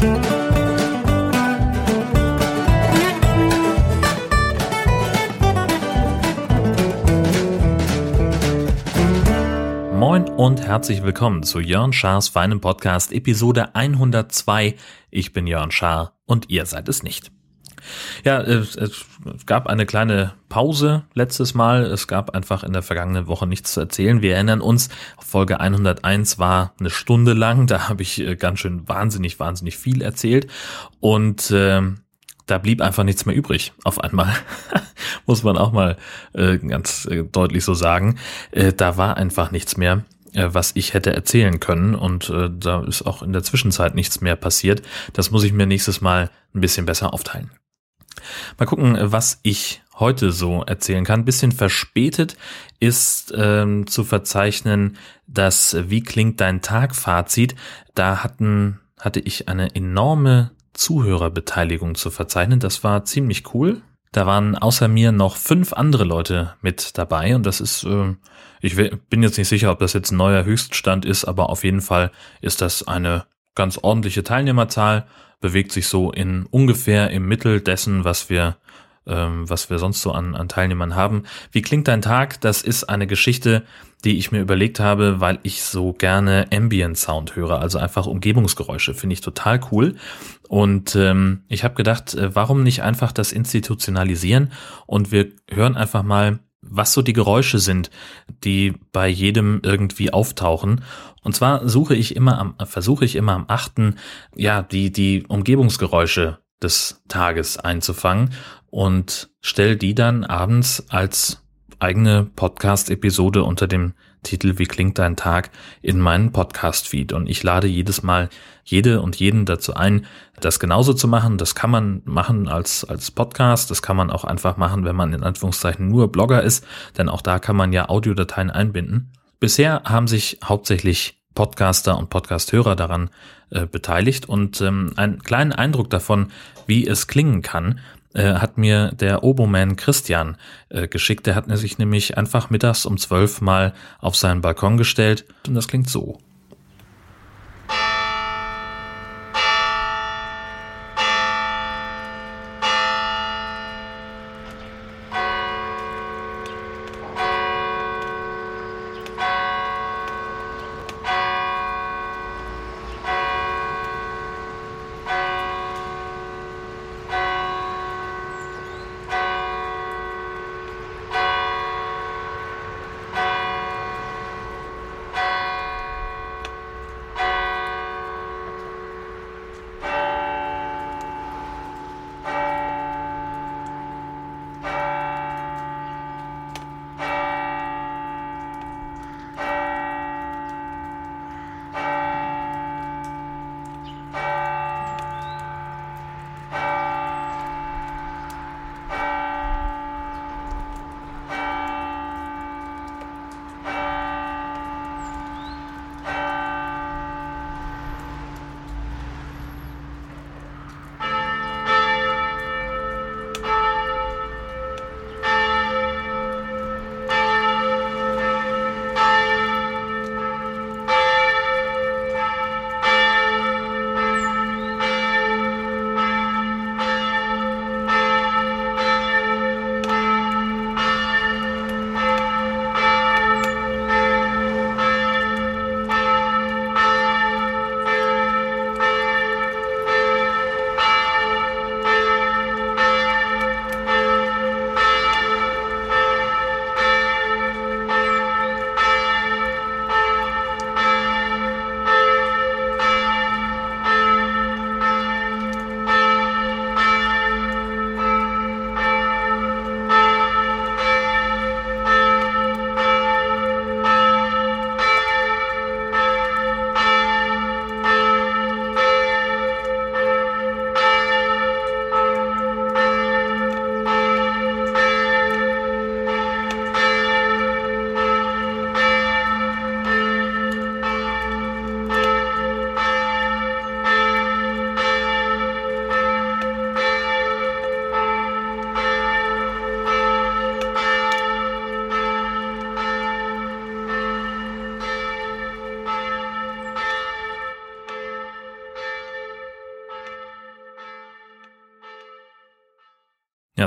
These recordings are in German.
Moin und herzlich willkommen zu Jörn Schars feinem Podcast Episode 102. Ich bin Jörn Schaar und ihr seid es nicht. Ja, es, es gab eine kleine Pause letztes Mal. Es gab einfach in der vergangenen Woche nichts zu erzählen. Wir erinnern uns, Folge 101 war eine Stunde lang. Da habe ich äh, ganz schön wahnsinnig, wahnsinnig viel erzählt. Und äh, da blieb einfach nichts mehr übrig auf einmal. Muss man auch mal äh, ganz äh, deutlich so sagen. Äh, da war einfach nichts mehr äh, was ich hätte erzählen können und äh, da ist auch in der Zwischenzeit nichts mehr passiert. Das muss ich mir nächstes Mal ein bisschen besser aufteilen. Mal gucken, was ich heute so erzählen kann. Bisschen verspätet ist ähm, zu verzeichnen, dass Wie klingt dein Tag Fazit. Da hatten, hatte ich eine enorme Zuhörerbeteiligung zu verzeichnen. Das war ziemlich cool. Da waren außer mir noch fünf andere Leute mit dabei und das ist, äh, ich bin jetzt nicht sicher, ob das jetzt ein neuer Höchststand ist, aber auf jeden Fall ist das eine ganz ordentliche Teilnehmerzahl bewegt sich so in ungefähr im Mittel dessen, was wir ähm, was wir sonst so an, an Teilnehmern haben. Wie klingt dein Tag? Das ist eine Geschichte, die ich mir überlegt habe, weil ich so gerne Ambient Sound höre, also einfach Umgebungsgeräusche, finde ich total cool. Und ähm, ich habe gedacht, äh, warum nicht einfach das institutionalisieren und wir hören einfach mal, was so die Geräusche sind, die bei jedem irgendwie auftauchen. Und zwar suche ich immer am, versuche ich immer am achten, ja, die, die Umgebungsgeräusche des Tages einzufangen und stelle die dann abends als eigene Podcast-Episode unter dem Titel Wie klingt dein Tag in meinen Podcast-Feed. Und ich lade jedes Mal jede und jeden dazu ein, das genauso zu machen. Das kann man machen als, als Podcast. Das kann man auch einfach machen, wenn man in Anführungszeichen nur Blogger ist. Denn auch da kann man ja Audiodateien einbinden. Bisher haben sich hauptsächlich Podcaster und Podcasthörer daran äh, beteiligt und ähm, einen kleinen Eindruck davon, wie es klingen kann, äh, hat mir der Oboman Christian äh, geschickt. Der hat sich nämlich einfach mittags um zwölf mal auf seinen Balkon gestellt und das klingt so.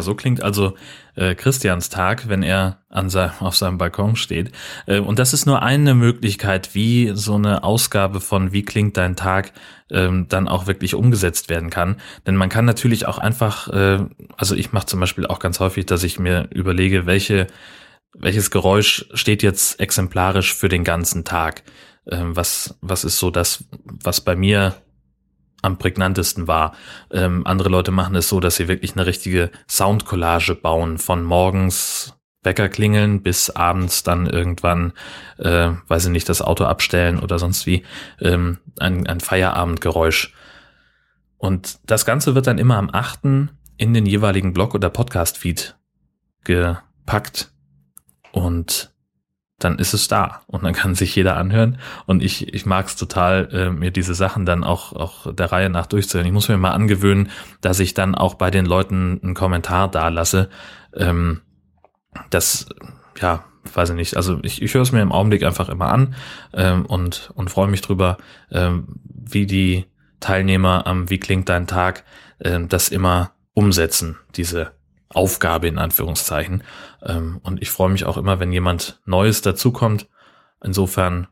So klingt also äh, Christians Tag, wenn er an sein, auf seinem Balkon steht. Äh, und das ist nur eine Möglichkeit, wie so eine Ausgabe von Wie klingt dein Tag ähm, dann auch wirklich umgesetzt werden kann. Denn man kann natürlich auch einfach, äh, also ich mache zum Beispiel auch ganz häufig, dass ich mir überlege, welche, welches Geräusch steht jetzt exemplarisch für den ganzen Tag. Ähm, was, was ist so das, was bei mir am prägnantesten war. Ähm, andere Leute machen es so, dass sie wirklich eine richtige Soundcollage bauen, von morgens Wecker klingeln bis abends dann irgendwann, äh, weiß ich nicht, das Auto abstellen oder sonst wie, ähm, ein, ein Feierabendgeräusch. Und das Ganze wird dann immer am 8. in den jeweiligen Blog- oder Podcast-Feed gepackt. Und dann ist es da und dann kann sich jeder anhören. Und ich, ich mag es total, äh, mir diese Sachen dann auch, auch der Reihe nach durchzuhören. Ich muss mir mal angewöhnen, dass ich dann auch bei den Leuten einen Kommentar da lasse. Ähm, das, ja, weiß ich nicht. Also ich, ich höre es mir im Augenblick einfach immer an ähm, und, und freue mich drüber, ähm, wie die Teilnehmer am Wie klingt dein Tag ähm, das immer umsetzen, diese Aufgabe in Anführungszeichen. Ähm, und ich freue mich auch immer, wenn jemand Neues dazukommt. Insofern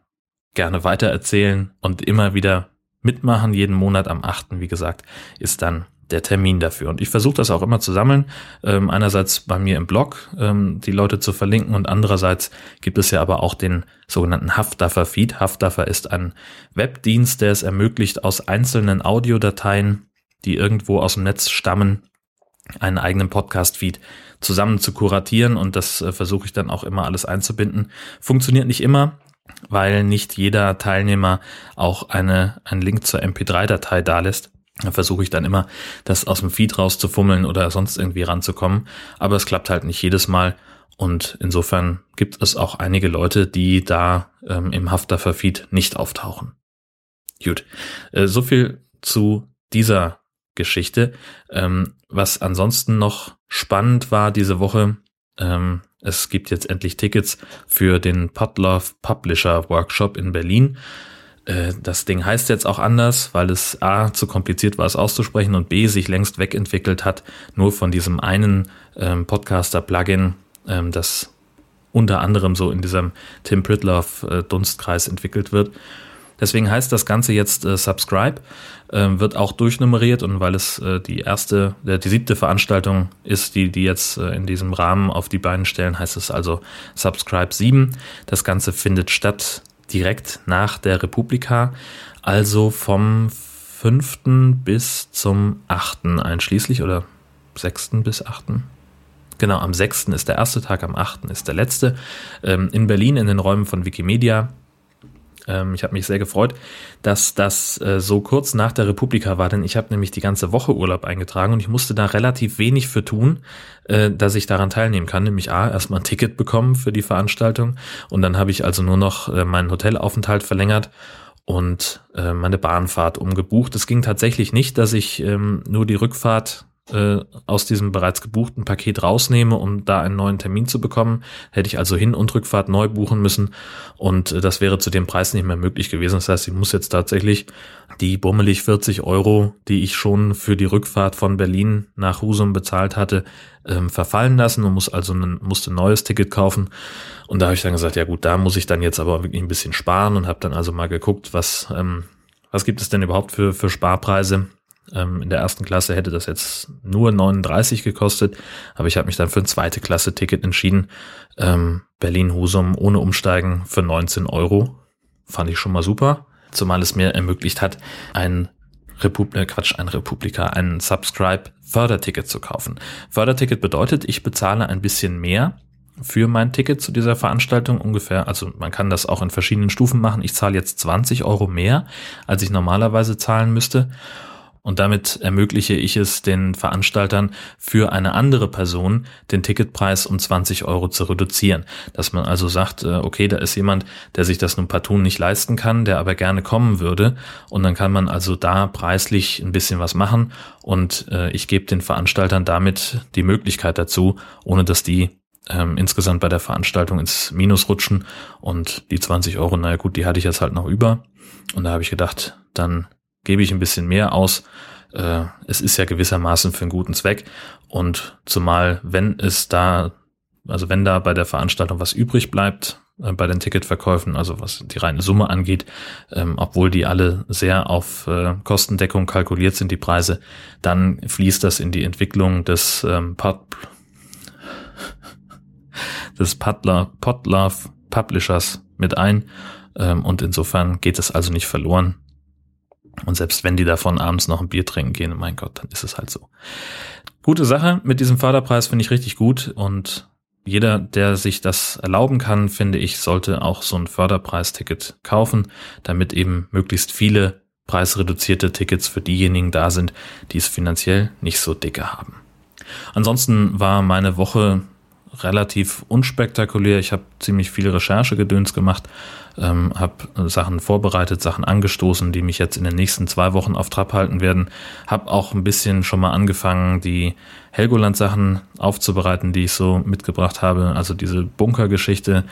gerne weitererzählen und immer wieder mitmachen. Jeden Monat am 8. wie gesagt, ist dann der Termin dafür. Und ich versuche das auch immer zu sammeln. Ähm, einerseits bei mir im Blog, ähm, die Leute zu verlinken und andererseits gibt es ja aber auch den sogenannten Haftdaffer Feed. Haftdaffer ist ein Webdienst, der es ermöglicht, aus einzelnen Audiodateien, die irgendwo aus dem Netz stammen, einen eigenen Podcast-Feed zusammen zu kuratieren und das äh, versuche ich dann auch immer alles einzubinden. Funktioniert nicht immer, weil nicht jeder Teilnehmer auch eine, einen Link zur MP3-Datei da lässt. Da versuche ich dann immer, das aus dem Feed rauszufummeln oder sonst irgendwie ranzukommen. Aber es klappt halt nicht jedes Mal. Und insofern gibt es auch einige Leute, die da ähm, im Hafterfer-Feed nicht auftauchen. Gut, äh, so viel zu dieser Geschichte. Ähm, was ansonsten noch spannend war diese Woche, ähm, es gibt jetzt endlich Tickets für den Podlove Publisher Workshop in Berlin. Äh, das Ding heißt jetzt auch anders, weil es A zu kompliziert war, es auszusprechen und B sich längst wegentwickelt hat, nur von diesem einen ähm, Podcaster-Plugin, ähm, das unter anderem so in diesem Tim Pritlove-Dunstkreis äh, entwickelt wird. Deswegen heißt das Ganze jetzt äh, Subscribe, wird auch durchnummeriert und weil es äh, die erste, äh, die siebte Veranstaltung ist, die die jetzt äh, in diesem Rahmen auf die Beine stellen, heißt es also Subscribe 7. Das Ganze findet statt direkt nach der Republika, also vom 5. bis zum 8. einschließlich oder 6. bis 8. Genau, am 6. ist der erste Tag, am 8. ist der letzte. Ähm, in Berlin in den Räumen von Wikimedia ähm, ich habe mich sehr gefreut, dass das äh, so kurz nach der Republika war, denn ich habe nämlich die ganze Woche Urlaub eingetragen und ich musste da relativ wenig für tun, äh, dass ich daran teilnehmen kann. Nämlich A, erstmal ein Ticket bekommen für die Veranstaltung und dann habe ich also nur noch äh, meinen Hotelaufenthalt verlängert und äh, meine Bahnfahrt umgebucht. Es ging tatsächlich nicht, dass ich ähm, nur die Rückfahrt äh, aus diesem bereits gebuchten Paket rausnehme, um da einen neuen Termin zu bekommen. Hätte ich also Hin- und Rückfahrt neu buchen müssen und äh, das wäre zu dem Preis nicht mehr möglich gewesen. Das heißt, ich muss jetzt tatsächlich die bummelig 40 Euro, die ich schon für die Rückfahrt von Berlin nach Husum bezahlt hatte, ähm, verfallen lassen und muss also ein, musste ein neues Ticket kaufen. Und da habe ich dann gesagt, ja gut, da muss ich dann jetzt aber wirklich ein bisschen sparen und habe dann also mal geguckt, was, ähm, was gibt es denn überhaupt für, für Sparpreise in der ersten Klasse hätte das jetzt nur 39 gekostet, aber ich habe mich dann für ein zweite Klasse Ticket entschieden. Ähm, Berlin-Husum ohne Umsteigen für 19 Euro. Fand ich schon mal super. Zumal es mir ermöglicht hat, ein Repub äh, Quatsch, ein Republika, ein Subscribe Förderticket zu kaufen. Förderticket bedeutet, ich bezahle ein bisschen mehr für mein Ticket zu dieser Veranstaltung ungefähr. Also man kann das auch in verschiedenen Stufen machen. Ich zahle jetzt 20 Euro mehr, als ich normalerweise zahlen müsste. Und damit ermögliche ich es den Veranstaltern für eine andere Person den Ticketpreis um 20 Euro zu reduzieren. Dass man also sagt, äh, okay, da ist jemand, der sich das nun partout nicht leisten kann, der aber gerne kommen würde. Und dann kann man also da preislich ein bisschen was machen. Und äh, ich gebe den Veranstaltern damit die Möglichkeit dazu, ohne dass die ähm, insgesamt bei der Veranstaltung ins Minus rutschen. Und die 20 Euro, naja gut, die hatte ich jetzt halt noch über. Und da habe ich gedacht, dann gebe ich ein bisschen mehr aus äh, es ist ja gewissermaßen für einen guten Zweck. Und zumal, wenn es da, also wenn da bei der Veranstaltung was übrig bleibt, äh, bei den Ticketverkäufen, also was die reine Summe angeht, ähm, obwohl die alle sehr auf äh, Kostendeckung kalkuliert sind, die Preise, dann fließt das in die Entwicklung des ähm, Pod des Podlove Publishers mit ein. Ähm, und insofern geht es also nicht verloren. Und selbst wenn die davon abends noch ein Bier trinken gehen, mein Gott, dann ist es halt so. Gute Sache mit diesem Förderpreis finde ich richtig gut und jeder, der sich das erlauben kann, finde ich, sollte auch so ein Förderpreisticket kaufen, damit eben möglichst viele preisreduzierte Tickets für diejenigen da sind, die es finanziell nicht so dicke haben. Ansonsten war meine Woche relativ unspektakulär. Ich habe ziemlich viel Recherchegedöns gemacht, ähm, habe Sachen vorbereitet, Sachen angestoßen, die mich jetzt in den nächsten zwei Wochen auf Trab halten werden. Habe auch ein bisschen schon mal angefangen, die Helgoland-Sachen aufzubereiten, die ich so mitgebracht habe. Also diese Bunkergeschichte.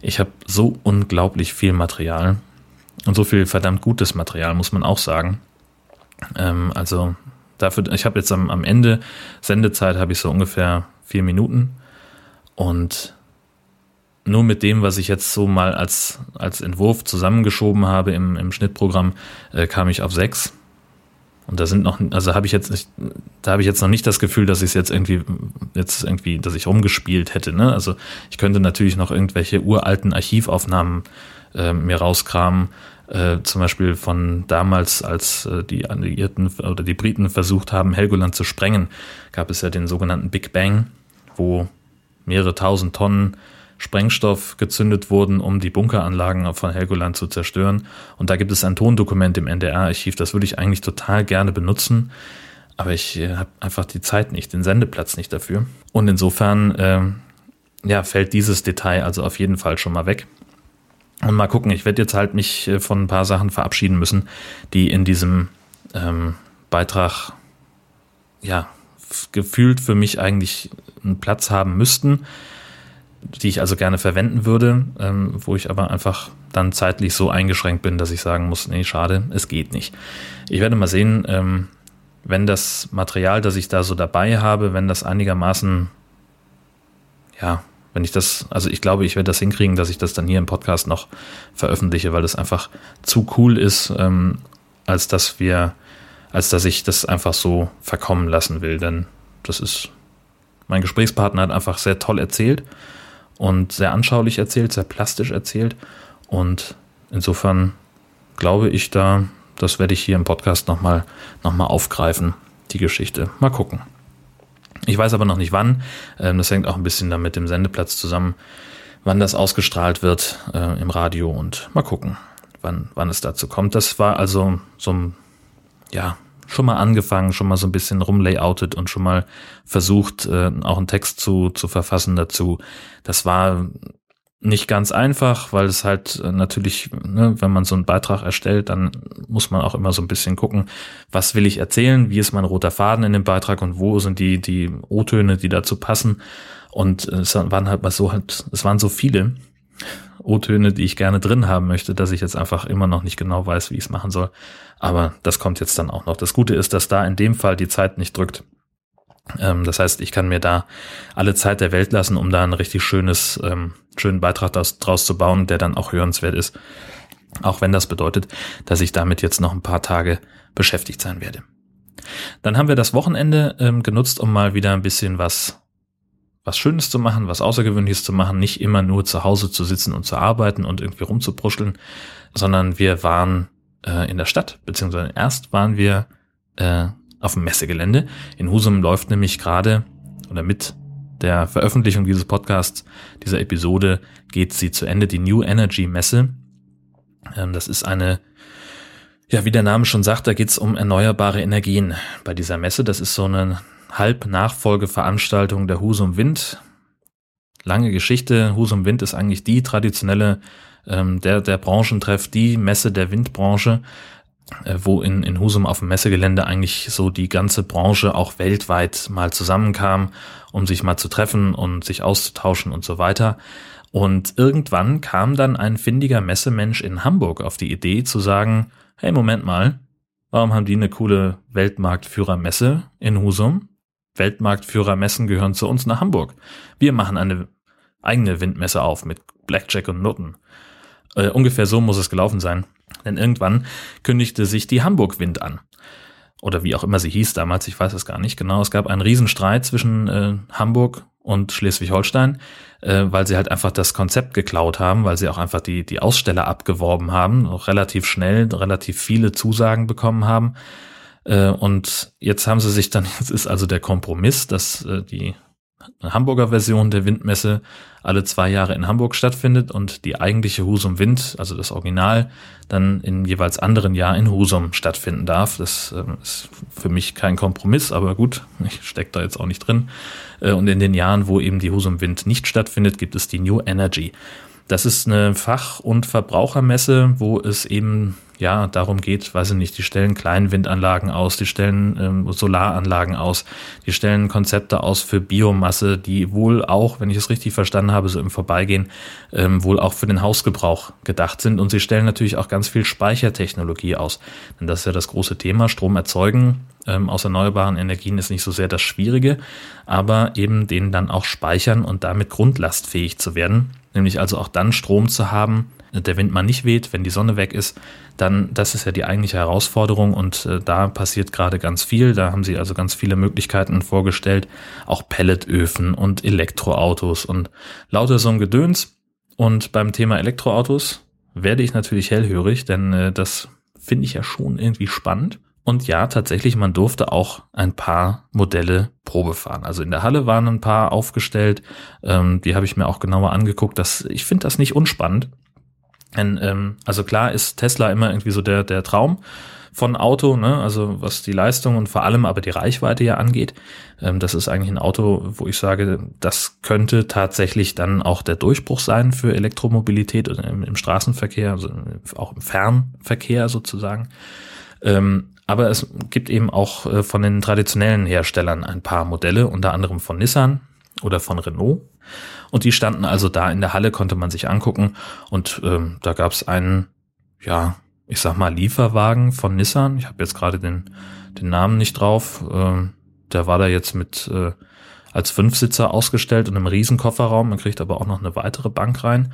Ich habe so unglaublich viel Material und so viel verdammt gutes Material, muss man auch sagen. Ähm, also dafür, ich habe jetzt am, am Ende Sendezeit habe ich so ungefähr vier Minuten und nur mit dem, was ich jetzt so mal als, als Entwurf zusammengeschoben habe im, im Schnittprogramm, äh, kam ich auf sechs. Und da sind noch, also habe ich jetzt nicht, da habe ich jetzt noch nicht das Gefühl, dass ich es jetzt irgendwie, jetzt irgendwie, dass ich rumgespielt hätte. Ne? Also ich könnte natürlich noch irgendwelche uralten Archivaufnahmen äh, mir rauskramen, äh, zum Beispiel von damals, als äh, die Alliierten oder die Briten versucht haben, Helgoland zu sprengen, gab es ja den sogenannten Big Bang, wo mehrere tausend Tonnen Sprengstoff gezündet wurden, um die Bunkeranlagen von Helgoland zu zerstören. Und da gibt es ein Tondokument im NDR-Archiv, das würde ich eigentlich total gerne benutzen, aber ich äh, habe einfach die Zeit nicht, den Sendeplatz nicht dafür. Und insofern äh, ja, fällt dieses Detail also auf jeden Fall schon mal weg. Und mal gucken, ich werde jetzt halt mich äh, von ein paar Sachen verabschieden müssen, die in diesem ähm, Beitrag ja gefühlt für mich eigentlich einen Platz haben müssten, die ich also gerne verwenden würde, ähm, wo ich aber einfach dann zeitlich so eingeschränkt bin, dass ich sagen muss, nee, schade, es geht nicht. Ich werde mal sehen, ähm, wenn das Material, das ich da so dabei habe, wenn das einigermaßen, ja, wenn ich das, also ich glaube, ich werde das hinkriegen, dass ich das dann hier im Podcast noch veröffentliche, weil das einfach zu cool ist, ähm, als dass wir als dass ich das einfach so verkommen lassen will. Denn das ist, mein Gesprächspartner hat einfach sehr toll erzählt und sehr anschaulich erzählt, sehr plastisch erzählt. Und insofern glaube ich da, das werde ich hier im Podcast nochmal noch mal aufgreifen, die Geschichte. Mal gucken. Ich weiß aber noch nicht wann. Ähm, das hängt auch ein bisschen dann mit dem Sendeplatz zusammen, wann das ausgestrahlt wird äh, im Radio und mal gucken, wann, wann es dazu kommt. Das war also so ein ja, schon mal angefangen, schon mal so ein bisschen rumlayoutet und schon mal versucht, äh, auch einen Text zu, zu verfassen dazu. Das war nicht ganz einfach, weil es halt äh, natürlich, ne, wenn man so einen Beitrag erstellt, dann muss man auch immer so ein bisschen gucken, was will ich erzählen, wie ist mein roter Faden in dem Beitrag und wo sind die, die O-Töne, die dazu passen. Und es waren halt mal so halt, es waren so viele, O-Töne, die ich gerne drin haben möchte, dass ich jetzt einfach immer noch nicht genau weiß, wie ich es machen soll. Aber das kommt jetzt dann auch noch. Das Gute ist, dass da in dem Fall die Zeit nicht drückt. Ähm, das heißt, ich kann mir da alle Zeit der Welt lassen, um da ein richtig schönes, ähm, schönen Beitrag draus, draus zu bauen, der dann auch hörenswert ist. Auch wenn das bedeutet, dass ich damit jetzt noch ein paar Tage beschäftigt sein werde. Dann haben wir das Wochenende ähm, genutzt, um mal wieder ein bisschen was was Schönes zu machen, was Außergewöhnliches zu machen, nicht immer nur zu Hause zu sitzen und zu arbeiten und irgendwie rumzupruscheln, sondern wir waren äh, in der Stadt, beziehungsweise erst waren wir äh, auf dem Messegelände. In Husum läuft nämlich gerade oder mit der Veröffentlichung dieses Podcasts, dieser Episode, geht sie zu Ende, die New Energy Messe. Ähm, das ist eine ja, wie der Name schon sagt, da geht's um erneuerbare Energien bei dieser Messe. Das ist so eine Halbnachfolgeveranstaltung der Husum Wind. Lange Geschichte. Husum Wind ist eigentlich die traditionelle, ähm, der, der Branchentreff, die Messe der Windbranche, äh, wo in, in Husum auf dem Messegelände eigentlich so die ganze Branche auch weltweit mal zusammenkam, um sich mal zu treffen und sich auszutauschen und so weiter. Und irgendwann kam dann ein findiger Messemensch in Hamburg auf die Idee zu sagen, hey, Moment mal, Warum haben die eine coole Weltmarktführermesse in Husum? Weltmarktführermessen gehören zu uns nach Hamburg. Wir machen eine eigene Windmesse auf mit Blackjack und Nutten. Äh, ungefähr so muss es gelaufen sein. Denn irgendwann kündigte sich die Hamburg Wind an. Oder wie auch immer sie hieß damals, ich weiß es gar nicht genau. Es gab einen Riesenstreit zwischen äh, Hamburg und Schleswig-Holstein, äh, weil sie halt einfach das Konzept geklaut haben, weil sie auch einfach die, die Aussteller abgeworben haben, auch relativ schnell, relativ viele Zusagen bekommen haben. Äh, und jetzt haben sie sich dann, jetzt ist also der Kompromiss, dass äh, die Hamburger Version der Windmesse alle zwei Jahre in Hamburg stattfindet und die eigentliche Husum Wind, also das Original, dann in jeweils anderen Jahr in Husum stattfinden darf. Das äh, ist für mich kein Kompromiss, aber gut, ich stecke da jetzt auch nicht drin. Äh, und in den Jahren, wo eben die Husum Wind nicht stattfindet, gibt es die New Energy. Das ist eine Fach- und Verbrauchermesse, wo es eben ja darum geht, weiß ich nicht, die stellen Kleinwindanlagen aus, die stellen ähm, Solaranlagen aus, die stellen Konzepte aus für Biomasse, die wohl auch, wenn ich es richtig verstanden habe, so im Vorbeigehen, ähm, wohl auch für den Hausgebrauch gedacht sind. Und sie stellen natürlich auch ganz viel Speichertechnologie aus. Denn das ist ja das große Thema, Strom erzeugen ähm, aus erneuerbaren Energien ist nicht so sehr das Schwierige, aber eben den dann auch speichern und damit grundlastfähig zu werden nämlich also auch dann Strom zu haben, der Wind mal nicht weht, wenn die Sonne weg ist, dann das ist ja die eigentliche Herausforderung und äh, da passiert gerade ganz viel. Da haben sie also ganz viele Möglichkeiten vorgestellt, auch Pelletöfen und Elektroautos und lauter so ein Gedöns. Und beim Thema Elektroautos werde ich natürlich hellhörig, denn äh, das finde ich ja schon irgendwie spannend. Und ja, tatsächlich, man durfte auch ein paar Modelle Probe fahren. Also in der Halle waren ein paar aufgestellt. Ähm, die habe ich mir auch genauer angeguckt. Das, ich finde das nicht unspannend. Denn, ähm, also klar ist Tesla immer irgendwie so der, der Traum von Auto, ne? also was die Leistung und vor allem aber die Reichweite ja angeht. Ähm, das ist eigentlich ein Auto, wo ich sage, das könnte tatsächlich dann auch der Durchbruch sein für Elektromobilität im, im Straßenverkehr, also auch im Fernverkehr sozusagen. Ähm, aber es gibt eben auch äh, von den traditionellen Herstellern ein paar Modelle, unter anderem von Nissan oder von Renault. Und die standen also da in der Halle, konnte man sich angucken. Und ähm, da gab es einen, ja, ich sag mal, Lieferwagen von Nissan. Ich habe jetzt gerade den, den Namen nicht drauf. Ähm, der war da jetzt mit äh, als Fünfsitzer ausgestellt und einem riesen Kofferraum. Man kriegt aber auch noch eine weitere Bank rein.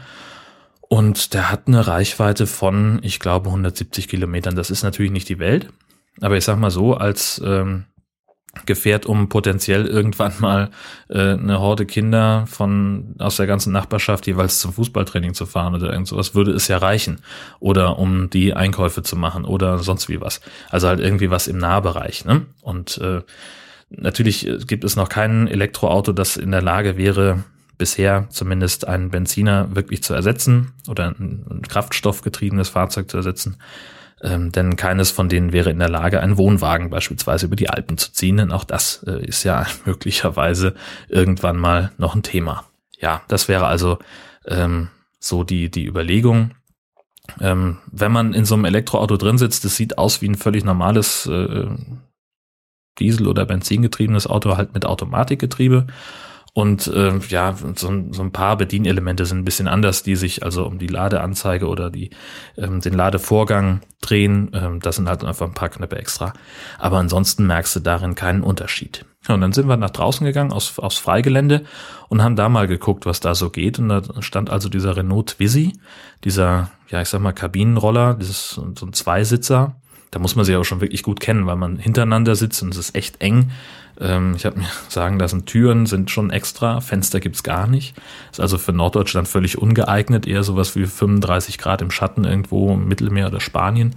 Und der hat eine Reichweite von, ich glaube, 170 Kilometern. Das ist natürlich nicht die Welt. Aber ich sag mal so, als ähm, Gefährt, um potenziell irgendwann mal äh, eine Horde Kinder von aus der ganzen Nachbarschaft jeweils zum Fußballtraining zu fahren oder irgend sowas, würde es ja reichen. Oder um die Einkäufe zu machen oder sonst wie was. Also halt irgendwie was im Nahbereich. Ne? Und äh, natürlich gibt es noch kein Elektroauto, das in der Lage wäre, bisher zumindest einen Benziner wirklich zu ersetzen oder ein, kraftstoffgetriebenes Fahrzeug zu ersetzen ähm, denn keines von denen wäre in der Lage, einen Wohnwagen beispielsweise über die Alpen zu ziehen, denn auch das äh, ist ja möglicherweise irgendwann mal noch ein Thema. Ja, das wäre also ähm, so die, die Überlegung. Ähm, wenn man in so einem Elektroauto drin sitzt, das sieht aus wie ein völlig normales äh, Diesel- oder Benzingetriebenes Auto, halt mit Automatikgetriebe. Und äh, ja, so, so ein paar Bedienelemente sind ein bisschen anders, die sich also um die Ladeanzeige oder die ähm, den Ladevorgang drehen. Ähm, das sind halt einfach ein paar Knöpfe extra. Aber ansonsten merkst du darin keinen Unterschied. Ja, und dann sind wir nach draußen gegangen aus, aufs Freigelände und haben da mal geguckt, was da so geht. Und da stand also dieser Renault Twizy, dieser, ja, ich sag mal, Kabinenroller, dieses so ein Zweisitzer. Da muss man sich aber schon wirklich gut kennen, weil man hintereinander sitzt und es ist echt eng. Ähm, ich habe mir sagen lassen, Türen sind schon extra, Fenster gibt's gar nicht. Ist also für Norddeutschland völlig ungeeignet, eher sowas wie 35 Grad im Schatten irgendwo im Mittelmeer oder Spanien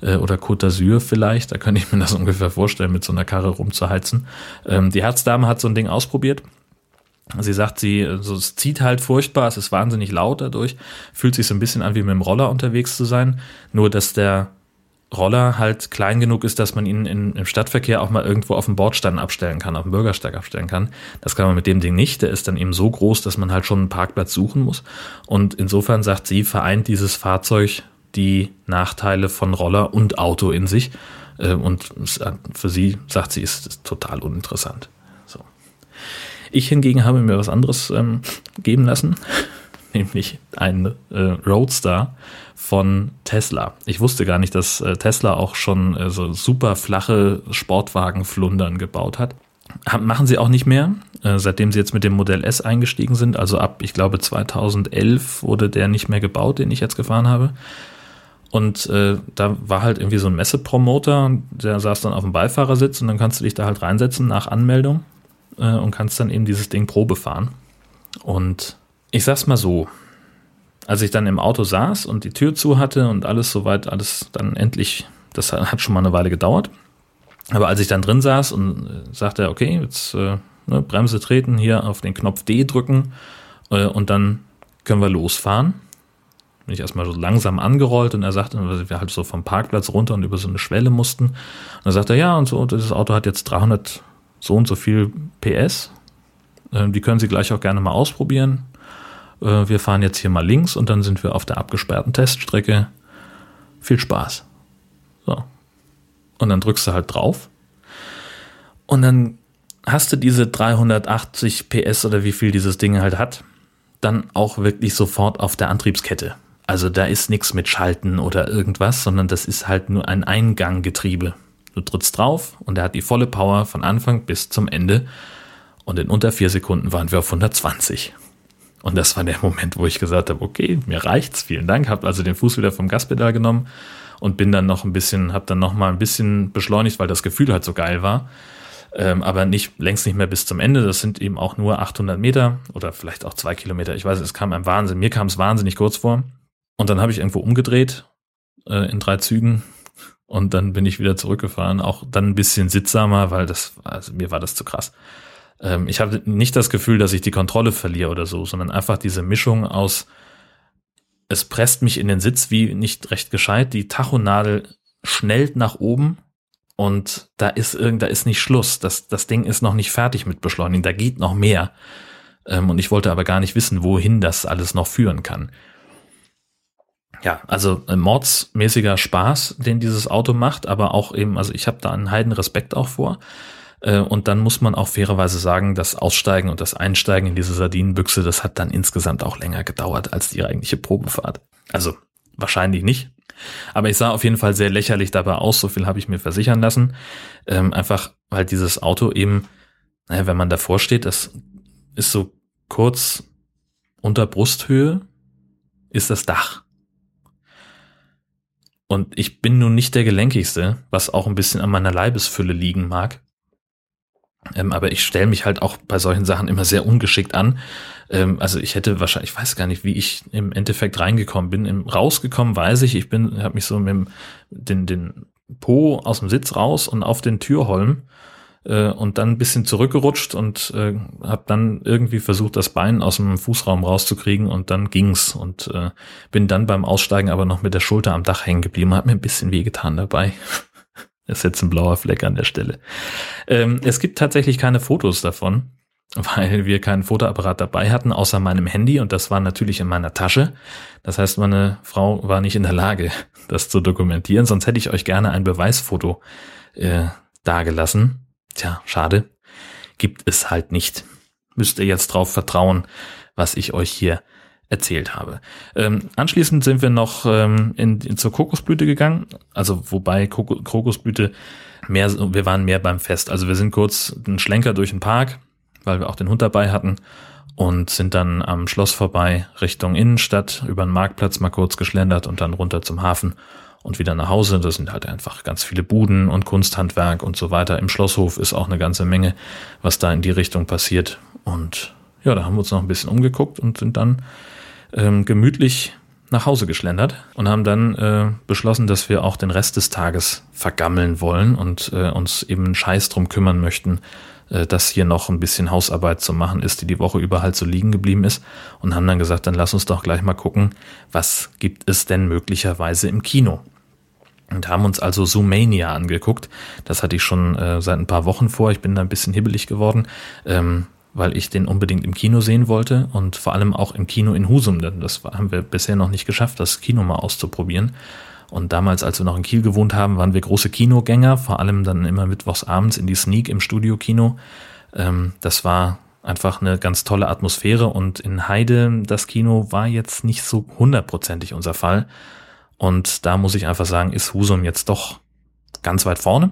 äh, oder Côte d'Azur vielleicht. Da könnte ich mir das ungefähr vorstellen, mit so einer Karre rumzuheizen. Ähm, die Herzdame hat so ein Ding ausprobiert. Sie sagt, sie, also es zieht halt furchtbar, es ist wahnsinnig laut dadurch, fühlt sich so ein bisschen an, wie mit dem Roller unterwegs zu sein, nur dass der Roller halt klein genug ist, dass man ihn in, im Stadtverkehr auch mal irgendwo auf dem Bordstein abstellen kann, auf dem Bürgersteig abstellen kann. Das kann man mit dem Ding nicht. Der ist dann eben so groß, dass man halt schon einen Parkplatz suchen muss. Und insofern sagt sie, vereint dieses Fahrzeug die Nachteile von Roller und Auto in sich. Äh, und für sie, sagt sie, ist es total uninteressant. So. Ich hingegen habe mir was anderes ähm, geben lassen. nämlich ein äh, Roadster von Tesla. Ich wusste gar nicht, dass äh, Tesla auch schon äh, so super flache Sportwagenflundern gebaut hat. Machen sie auch nicht mehr, äh, seitdem sie jetzt mit dem Modell S eingestiegen sind. Also ab, ich glaube, 2011 wurde der nicht mehr gebaut, den ich jetzt gefahren habe. Und äh, da war halt irgendwie so ein Messepromoter, der saß dann auf dem Beifahrersitz und dann kannst du dich da halt reinsetzen nach Anmeldung äh, und kannst dann eben dieses Ding Probe fahren. Und ich sag's mal so, als ich dann im Auto saß und die Tür zu hatte und alles soweit, alles dann endlich, das hat schon mal eine Weile gedauert. Aber als ich dann drin saß und äh, sagte, okay, jetzt äh, ne, Bremse treten, hier auf den Knopf D drücken äh, und dann können wir losfahren bin ich erstmal so langsam angerollt und er sagte, weil wir halt so vom Parkplatz runter und über so eine Schwelle mussten. Und dann sagte er, ja, und so, dieses Auto hat jetzt 300 so und so viel PS. Äh, die können Sie gleich auch gerne mal ausprobieren. Äh, wir fahren jetzt hier mal links und dann sind wir auf der abgesperrten Teststrecke. Viel Spaß. So. Und dann drückst du halt drauf. Und dann hast du diese 380 PS oder wie viel dieses Ding halt hat, dann auch wirklich sofort auf der Antriebskette. Also da ist nichts mit Schalten oder irgendwas, sondern das ist halt nur ein Einganggetriebe. Du trittst drauf und er hat die volle Power von Anfang bis zum Ende. Und in unter vier Sekunden waren wir auf 120. Und das war der Moment, wo ich gesagt habe, okay, mir reicht's, vielen Dank. Hab also den Fuß wieder vom Gaspedal genommen und bin dann noch ein bisschen, hab dann noch mal ein bisschen beschleunigt, weil das Gefühl halt so geil war. Ähm, aber nicht längst nicht mehr bis zum Ende. Das sind eben auch nur 800 Meter oder vielleicht auch zwei Kilometer. Ich weiß, es kam einem Wahnsinn. Mir kam es wahnsinnig kurz vor. Und dann habe ich irgendwo umgedreht äh, in drei Zügen und dann bin ich wieder zurückgefahren. Auch dann ein bisschen sittsamer, weil das, also mir war das zu krass. Ähm, ich habe nicht das Gefühl, dass ich die Kontrolle verliere oder so, sondern einfach diese Mischung aus, es presst mich in den Sitz wie nicht recht gescheit, die Tachonadel schnellt nach oben und da ist irgend, da ist nicht Schluss. Das, das Ding ist noch nicht fertig mit Beschleunigen, da geht noch mehr. Ähm, und ich wollte aber gar nicht wissen, wohin das alles noch führen kann ja, also äh, mordsmäßiger Spaß, den dieses Auto macht, aber auch eben, also ich habe da einen heiden Respekt auch vor. Äh, und dann muss man auch fairerweise sagen, das Aussteigen und das Einsteigen in diese Sardinenbüchse, das hat dann insgesamt auch länger gedauert als die eigentliche Probefahrt. Also wahrscheinlich nicht. Aber ich sah auf jeden Fall sehr lächerlich dabei aus, so viel habe ich mir versichern lassen. Ähm, einfach, weil dieses Auto eben, naja, wenn man davor steht, das ist so kurz unter Brusthöhe, ist das Dach. Und ich bin nun nicht der Gelenkigste, was auch ein bisschen an meiner Leibesfülle liegen mag. Ähm, aber ich stelle mich halt auch bei solchen Sachen immer sehr ungeschickt an. Ähm, also ich hätte wahrscheinlich, ich weiß gar nicht, wie ich im Endeffekt reingekommen bin. Im, rausgekommen weiß ich, ich bin, habe mich so mit dem, den, den Po aus dem Sitz raus und auf den Türholm äh, und dann ein bisschen zurückgerutscht und äh, habe dann irgendwie versucht, das Bein aus dem Fußraum rauszukriegen und dann ging's und äh, bin dann beim Aussteigen aber noch mit der Schulter am Dach hängen geblieben, hat mir ein bisschen wehgetan dabei. Ist jetzt ein blauer Fleck an der Stelle. Ähm, es gibt tatsächlich keine Fotos davon, weil wir keinen Fotoapparat dabei hatten, außer meinem Handy und das war natürlich in meiner Tasche. Das heißt, meine Frau war nicht in der Lage, das zu dokumentieren, sonst hätte ich euch gerne ein Beweisfoto äh, dagelassen. Tja, schade. Gibt es halt nicht. Müsst ihr jetzt drauf vertrauen, was ich euch hier erzählt habe. Ähm, anschließend sind wir noch ähm, in, in, zur Kokosblüte gegangen, also wobei Kok Kokosblüte mehr, wir waren mehr beim Fest. Also wir sind kurz einen Schlenker durch den Park, weil wir auch den Hund dabei hatten und sind dann am Schloss vorbei Richtung Innenstadt über den Marktplatz mal kurz geschlendert und dann runter zum Hafen und wieder nach Hause. Das sind halt einfach ganz viele Buden und Kunsthandwerk und so weiter. Im Schlosshof ist auch eine ganze Menge, was da in die Richtung passiert. Und ja, da haben wir uns noch ein bisschen umgeguckt und sind dann ähm, gemütlich nach Hause geschlendert und haben dann äh, beschlossen, dass wir auch den Rest des Tages vergammeln wollen und äh, uns eben einen Scheiß drum kümmern möchten, äh, dass hier noch ein bisschen Hausarbeit zu machen ist, die die Woche über halt so liegen geblieben ist und haben dann gesagt, dann lass uns doch gleich mal gucken, was gibt es denn möglicherweise im Kino und haben uns also Zoomania angeguckt. Das hatte ich schon äh, seit ein paar Wochen vor. Ich bin da ein bisschen hibbelig geworden, ähm, weil ich den unbedingt im Kino sehen wollte und vor allem auch im Kino in Husum. Denn das haben wir bisher noch nicht geschafft, das Kino mal auszuprobieren. Und damals, als wir noch in Kiel gewohnt haben, waren wir große Kinogänger, vor allem dann immer mittwochs abends in die Sneak im Studio-Kino. Ähm, das war einfach eine ganz tolle Atmosphäre und in Heide, das Kino war jetzt nicht so hundertprozentig unser Fall. Und da muss ich einfach sagen, ist Husum jetzt doch ganz weit vorne.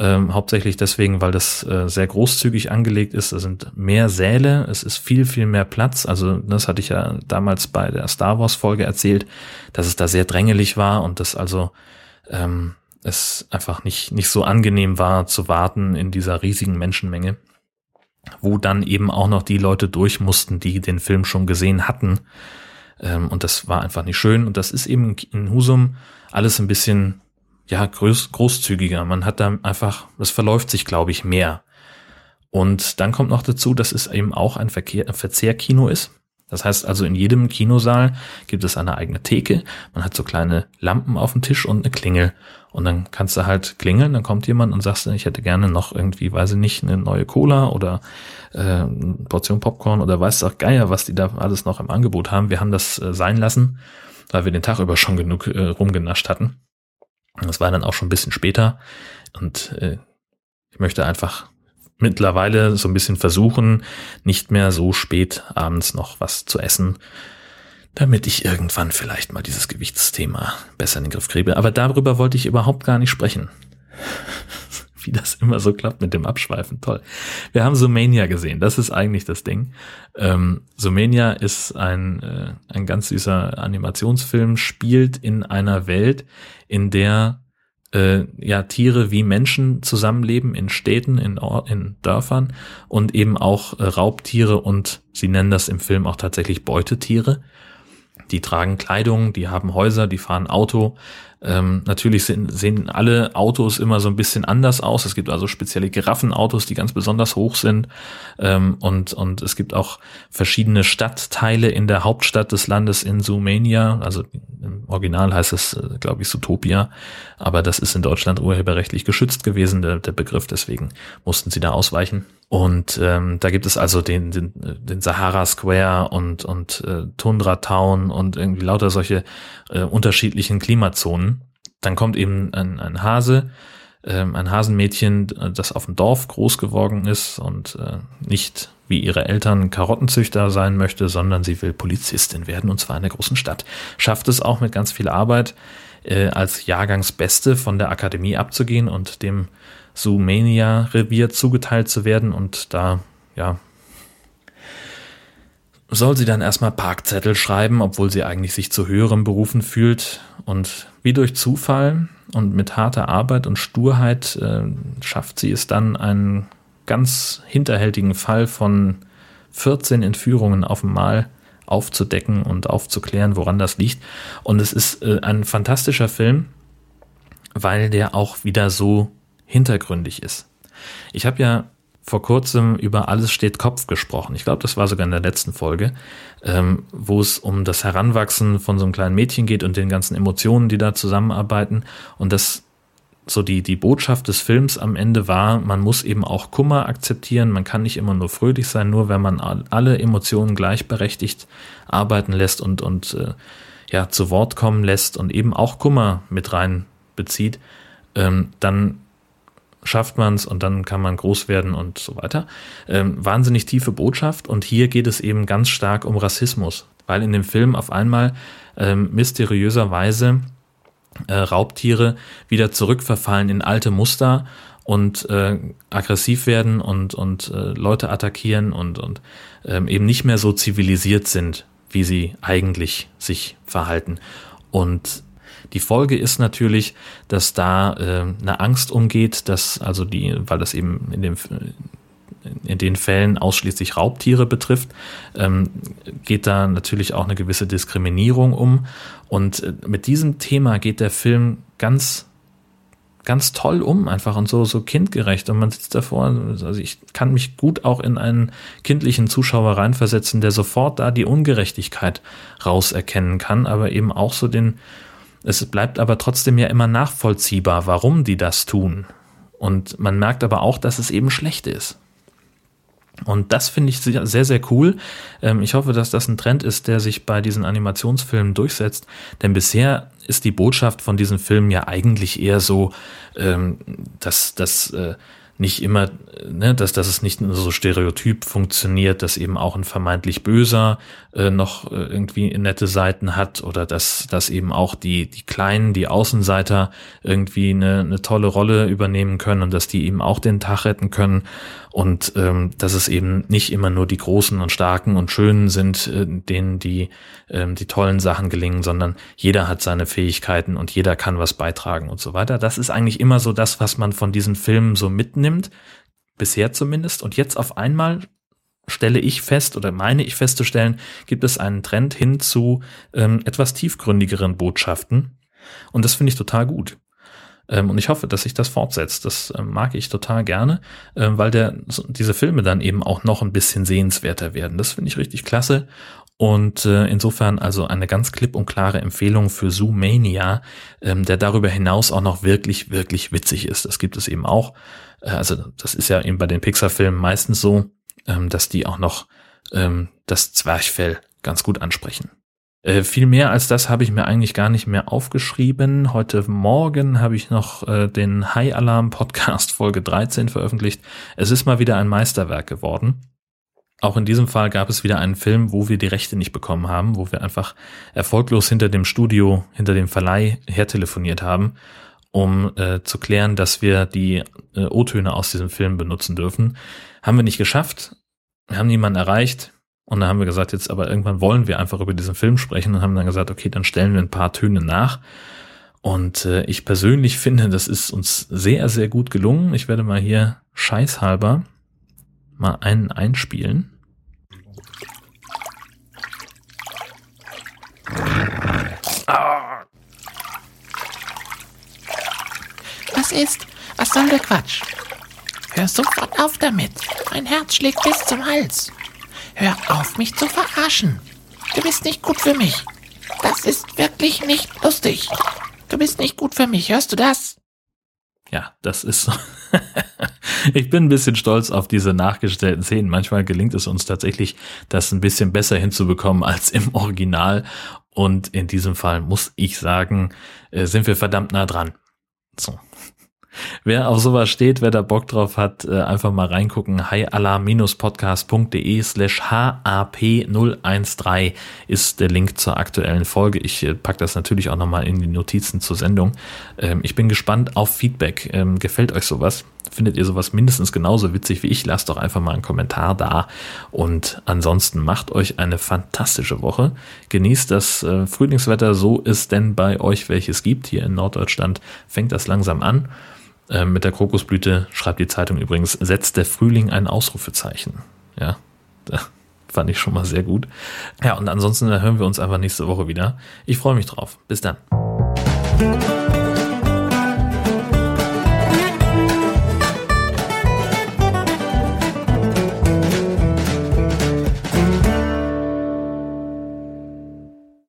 Ähm, hauptsächlich deswegen, weil das äh, sehr großzügig angelegt ist. Es sind mehr Säle, es ist viel, viel mehr Platz. Also das hatte ich ja damals bei der Star Wars Folge erzählt, dass es da sehr drängelig war und dass also ähm, es einfach nicht, nicht so angenehm war zu warten in dieser riesigen Menschenmenge, wo dann eben auch noch die Leute durch mussten, die den Film schon gesehen hatten. Ähm, und das war einfach nicht schön. Und das ist eben in Husum alles ein bisschen ja, groß, großzügiger. Man hat da einfach, das verläuft sich, glaube ich, mehr. Und dann kommt noch dazu, dass es eben auch ein, Verkehr, ein Verzehrkino ist. Das heißt also, in jedem Kinosaal gibt es eine eigene Theke. Man hat so kleine Lampen auf dem Tisch und eine Klingel. Und dann kannst du halt klingeln, dann kommt jemand und sagst, ich hätte gerne noch irgendwie, weiß ich nicht, eine neue Cola oder äh, eine Portion Popcorn oder weiß auch Geier, was die da alles noch im Angebot haben. Wir haben das äh, sein lassen, weil wir den Tag über schon genug äh, rumgenascht hatten. Das war dann auch schon ein bisschen später. Und äh, ich möchte einfach mittlerweile so ein bisschen versuchen, nicht mehr so spät abends noch was zu essen, damit ich irgendwann vielleicht mal dieses Gewichtsthema besser in den Griff kriege. Aber darüber wollte ich überhaupt gar nicht sprechen. Wie das immer so klappt mit dem Abschweifen, toll. Wir haben Sumania gesehen, das ist eigentlich das Ding. Ähm, Sumania ist ein, äh, ein ganz süßer Animationsfilm, spielt in einer Welt, in der äh, ja Tiere wie Menschen zusammenleben in Städten, in, in Dörfern und eben auch äh, Raubtiere und sie nennen das im Film auch tatsächlich Beutetiere. Die tragen Kleidung, die haben Häuser, die fahren Auto, ähm, natürlich sind, sehen alle Autos immer so ein bisschen anders aus. Es gibt also spezielle Giraffenautos, die ganz besonders hoch sind. Ähm, und, und es gibt auch verschiedene Stadtteile in der Hauptstadt des Landes in Sumania. Also im Original heißt es, äh, glaube ich, Zootopia. Aber das ist in Deutschland urheberrechtlich geschützt gewesen, der, der Begriff. Deswegen mussten sie da ausweichen. Und ähm, da gibt es also den, den, den Sahara Square und, und äh, Tundra Town und irgendwie lauter solche äh, unterschiedlichen Klimazonen. Dann kommt eben ein, ein Hase, ähm, ein Hasenmädchen, das auf dem Dorf groß geworden ist und äh, nicht wie ihre Eltern Karottenzüchter sein möchte, sondern sie will Polizistin werden und zwar in der großen Stadt. Schafft es auch mit ganz viel Arbeit äh, als Jahrgangsbeste von der Akademie abzugehen und dem Sumania-Revier zugeteilt zu werden und da, ja, soll sie dann erstmal Parkzettel schreiben, obwohl sie eigentlich sich zu höherem Berufen fühlt und wie durch Zufall und mit harter Arbeit und Sturheit äh, schafft sie es dann, einen ganz hinterhältigen Fall von 14 Entführungen auf einmal aufzudecken und aufzuklären, woran das liegt. Und es ist äh, ein fantastischer Film, weil der auch wieder so hintergründig ist. Ich habe ja vor kurzem über Alles steht Kopf gesprochen. Ich glaube, das war sogar in der letzten Folge, ähm, wo es um das Heranwachsen von so einem kleinen Mädchen geht und den ganzen Emotionen, die da zusammenarbeiten. Und das so die, die Botschaft des Films am Ende war, man muss eben auch Kummer akzeptieren. Man kann nicht immer nur fröhlich sein, nur wenn man alle Emotionen gleichberechtigt arbeiten lässt und, und äh, ja, zu Wort kommen lässt und eben auch Kummer mit rein bezieht, ähm, dann schafft man es und dann kann man groß werden und so weiter. Ähm, wahnsinnig tiefe Botschaft und hier geht es eben ganz stark um Rassismus, weil in dem Film auf einmal ähm, mysteriöserweise äh, Raubtiere wieder zurückverfallen in alte Muster und äh, aggressiv werden und, und äh, Leute attackieren und, und ähm, eben nicht mehr so zivilisiert sind, wie sie eigentlich sich verhalten. Und die Folge ist natürlich, dass da äh, eine Angst umgeht, dass also die, weil das eben in dem in den Fällen ausschließlich Raubtiere betrifft, ähm, geht da natürlich auch eine gewisse Diskriminierung um. Und äh, mit diesem Thema geht der Film ganz ganz toll um, einfach und so, so kindgerecht. Und man sitzt davor, also ich kann mich gut auch in einen kindlichen Zuschauer reinversetzen, der sofort da die Ungerechtigkeit rauserkennen kann, aber eben auch so den, es bleibt aber trotzdem ja immer nachvollziehbar, warum die das tun. Und man merkt aber auch, dass es eben schlecht ist. Und das finde ich sehr, sehr cool. Ähm, ich hoffe, dass das ein Trend ist, der sich bei diesen Animationsfilmen durchsetzt. Denn bisher ist die Botschaft von diesen Filmen ja eigentlich eher so, ähm, dass, dass äh, nicht immer, ne, dass, dass es nicht nur so stereotyp funktioniert, dass eben auch ein vermeintlich Böser äh, noch äh, irgendwie nette Seiten hat oder dass, dass eben auch die, die Kleinen, die Außenseiter irgendwie eine, eine tolle Rolle übernehmen können und dass die eben auch den Tag retten können und ähm, dass es eben nicht immer nur die Großen und Starken und Schönen sind, äh, denen die, ähm, die tollen Sachen gelingen, sondern jeder hat seine Fähigkeiten und jeder kann was beitragen und so weiter. Das ist eigentlich immer so das, was man von diesen Filmen so mitnimmt, bisher zumindest. Und jetzt auf einmal stelle ich fest oder meine ich festzustellen, gibt es einen Trend hin zu ähm, etwas tiefgründigeren Botschaften. Und das finde ich total gut. Ähm, und ich hoffe, dass sich das fortsetzt. Das ähm, mag ich total gerne, ähm, weil der, diese Filme dann eben auch noch ein bisschen sehenswerter werden. Das finde ich richtig klasse. Und äh, insofern also eine ganz klipp und klare Empfehlung für Zoomania, ähm, der darüber hinaus auch noch wirklich, wirklich witzig ist. Das gibt es eben auch. Äh, also das ist ja eben bei den Pixar-Filmen meistens so, ähm, dass die auch noch ähm, das Zwerchfell ganz gut ansprechen. Äh, viel mehr als das habe ich mir eigentlich gar nicht mehr aufgeschrieben. Heute Morgen habe ich noch äh, den High Alarm Podcast Folge 13 veröffentlicht. Es ist mal wieder ein Meisterwerk geworden. Auch in diesem Fall gab es wieder einen Film, wo wir die Rechte nicht bekommen haben, wo wir einfach erfolglos hinter dem Studio, hinter dem Verleih hertelefoniert haben, um äh, zu klären, dass wir die äh, O-Töne aus diesem Film benutzen dürfen. Haben wir nicht geschafft. Haben niemanden erreicht. Und dann haben wir gesagt, jetzt aber irgendwann wollen wir einfach über diesen Film sprechen und haben dann gesagt, okay, dann stellen wir ein paar Töne nach. Und äh, ich persönlich finde, das ist uns sehr, sehr gut gelungen. Ich werde mal hier scheißhalber mal einen einspielen. Was ist? Was soll der Quatsch? Hör sofort auf damit. Mein Herz schlägt bis zum Hals. Hör auf, mich zu verarschen. Du bist nicht gut für mich. Das ist wirklich nicht lustig. Du bist nicht gut für mich, hörst du das? Ja, das ist so. ich bin ein bisschen stolz auf diese nachgestellten Szenen. Manchmal gelingt es uns tatsächlich, das ein bisschen besser hinzubekommen als im Original. Und in diesem Fall muss ich sagen, äh, sind wir verdammt nah dran. So. Wer auf sowas steht, wer da Bock drauf hat, äh, einfach mal reingucken. hialarm-podcast.de slash HAP013 ist der Link zur aktuellen Folge. Ich äh, pack das natürlich auch nochmal in die Notizen zur Sendung. Ähm, ich bin gespannt auf Feedback. Ähm, gefällt euch sowas? Findet ihr sowas mindestens genauso witzig wie ich? Lasst doch einfach mal einen Kommentar da. Und ansonsten macht euch eine fantastische Woche. Genießt das äh, Frühlingswetter, so es denn bei euch welches gibt. Hier in Norddeutschland fängt das langsam an. Äh, mit der Krokusblüte schreibt die Zeitung übrigens, setzt der Frühling ein Ausrufezeichen. Ja, fand ich schon mal sehr gut. Ja, und ansonsten hören wir uns einfach nächste Woche wieder. Ich freue mich drauf. Bis dann.